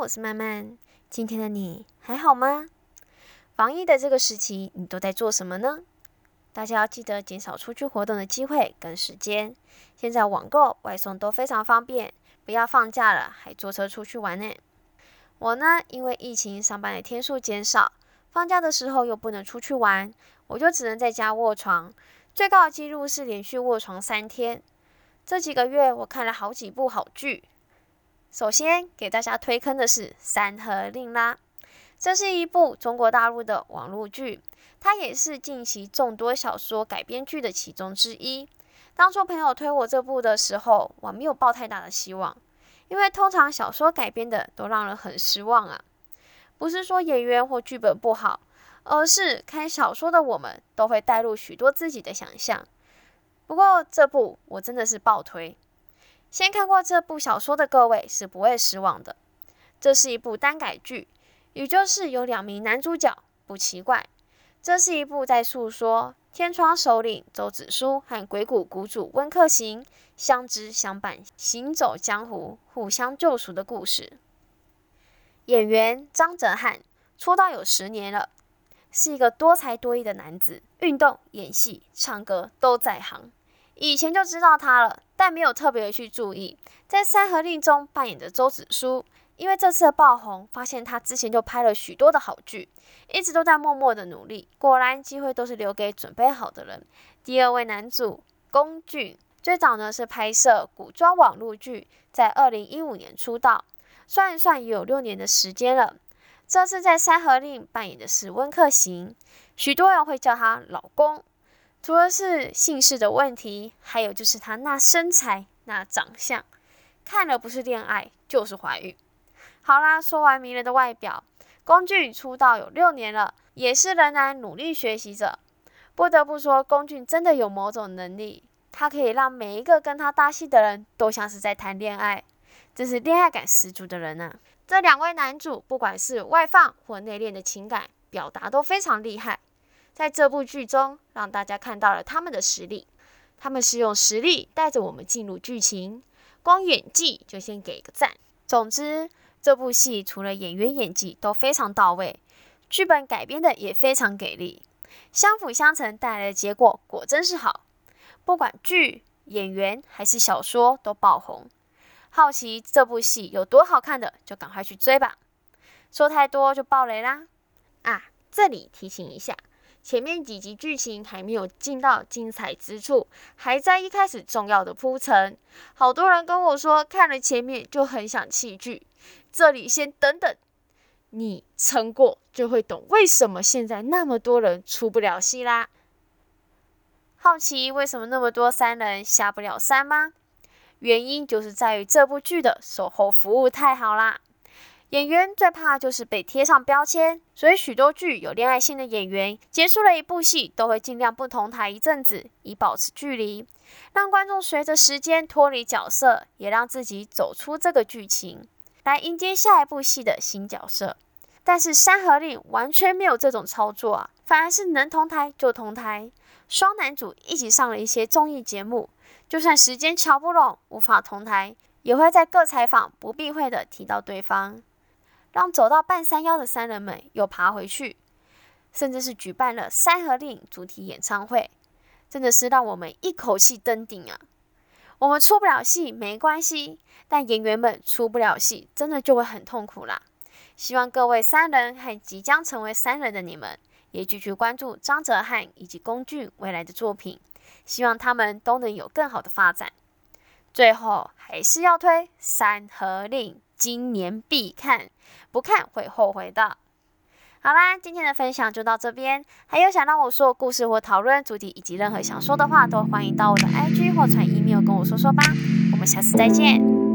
我是曼曼。今天的你还好吗？防疫的这个时期，你都在做什么呢？大家要记得减少出去活动的机会跟时间。现在网购、外送都非常方便，不要放假了还坐车出去玩呢。我呢，因为疫情上班的天数减少，放假的时候又不能出去玩，我就只能在家卧床。最高的纪录是连续卧床三天。这几个月我看了好几部好剧。首先给大家推坑的是《山河令》啦，这是一部中国大陆的网络剧，它也是近期众多小说改编剧的其中之一。当初朋友推我这部的时候，我没有抱太大的希望，因为通常小说改编的都让人很失望啊。不是说演员或剧本不好，而是看小说的我们都会带入许多自己的想象。不过这部我真的是爆推。先看过这部小说的各位是不会失望的。这是一部单改剧，也就是有两名男主角，不奇怪。这是一部在诉说天窗首领周子舒和鬼谷谷主温客行相知相伴、行走江湖、互相救赎的故事。演员张哲瀚出道有十年了，是一个多才多艺的男子，运动、演戏、唱歌都在行。以前就知道他了，但没有特别去注意。在《山河令》中扮演的周子舒，因为这次的爆红，发现他之前就拍了许多的好剧，一直都在默默的努力。果然，机会都是留给准备好的人。第二位男主龚俊，最早呢是拍摄古装网络剧，在二零一五年出道，算一算也有六年的时间了。这次在《山河令》扮演的是温客行，许多人会叫他老公。除了是姓氏的问题，还有就是他那身材、那长相，看了不是恋爱就是怀孕。好啦，说完迷人的外表，龚俊出道有六年了，也是仍然努力学习着。不得不说，龚俊真的有某种能力，他可以让每一个跟他搭戏的人都像是在谈恋爱，真是恋爱感十足的人啊！这两位男主，不管是外放或内敛的情感表达都非常厉害。在这部剧中，让大家看到了他们的实力。他们是用实力带着我们进入剧情，光演技就先给个赞。总之，这部戏除了演员演技都非常到位，剧本改编的也非常给力，相辅相成带来的结果果真是好。不管剧、演员还是小说都爆红。好奇这部戏有多好看的，就赶快去追吧。说太多就爆雷啦！啊，这里提醒一下。前面几集剧情还没有进到精彩之处，还在一开始重要的铺陈。好多人跟我说看了前面就很想弃剧，这里先等等，你撑过就会懂为什么现在那么多人出不了戏啦。好奇为什么那么多三人下不了山吗？原因就是在于这部剧的售后服务太好啦。演员最怕就是被贴上标签，所以许多剧有恋爱性的演员结束了一部戏，都会尽量不同台一阵子，以保持距离，让观众随着时间脱离角色，也让自己走出这个剧情，来迎接下一部戏的新角色。但是《山河令》完全没有这种操作啊，反而是能同台就同台，双男主一起上了一些综艺节目，就算时间瞧不拢无法同台，也会在各采访不避讳的提到对方。让走到半山腰的三人们又爬回去，甚至是举办了《山河令》主题演唱会，真的是让我们一口气登顶啊！我们出不了戏没关系，但演员们出不了戏，真的就会很痛苦啦。希望各位三人和即将成为三人的你们，也继续关注张哲瀚以及龚俊未来的作品，希望他们都能有更好的发展。最后还是要推《山河令》。今年必看，不看会后悔的。好啦，今天的分享就到这边。还有想让我说故事或讨论主题，以及任何想说的话，都欢迎到我的 IG 或传 email 跟我说说吧。我们下次再见。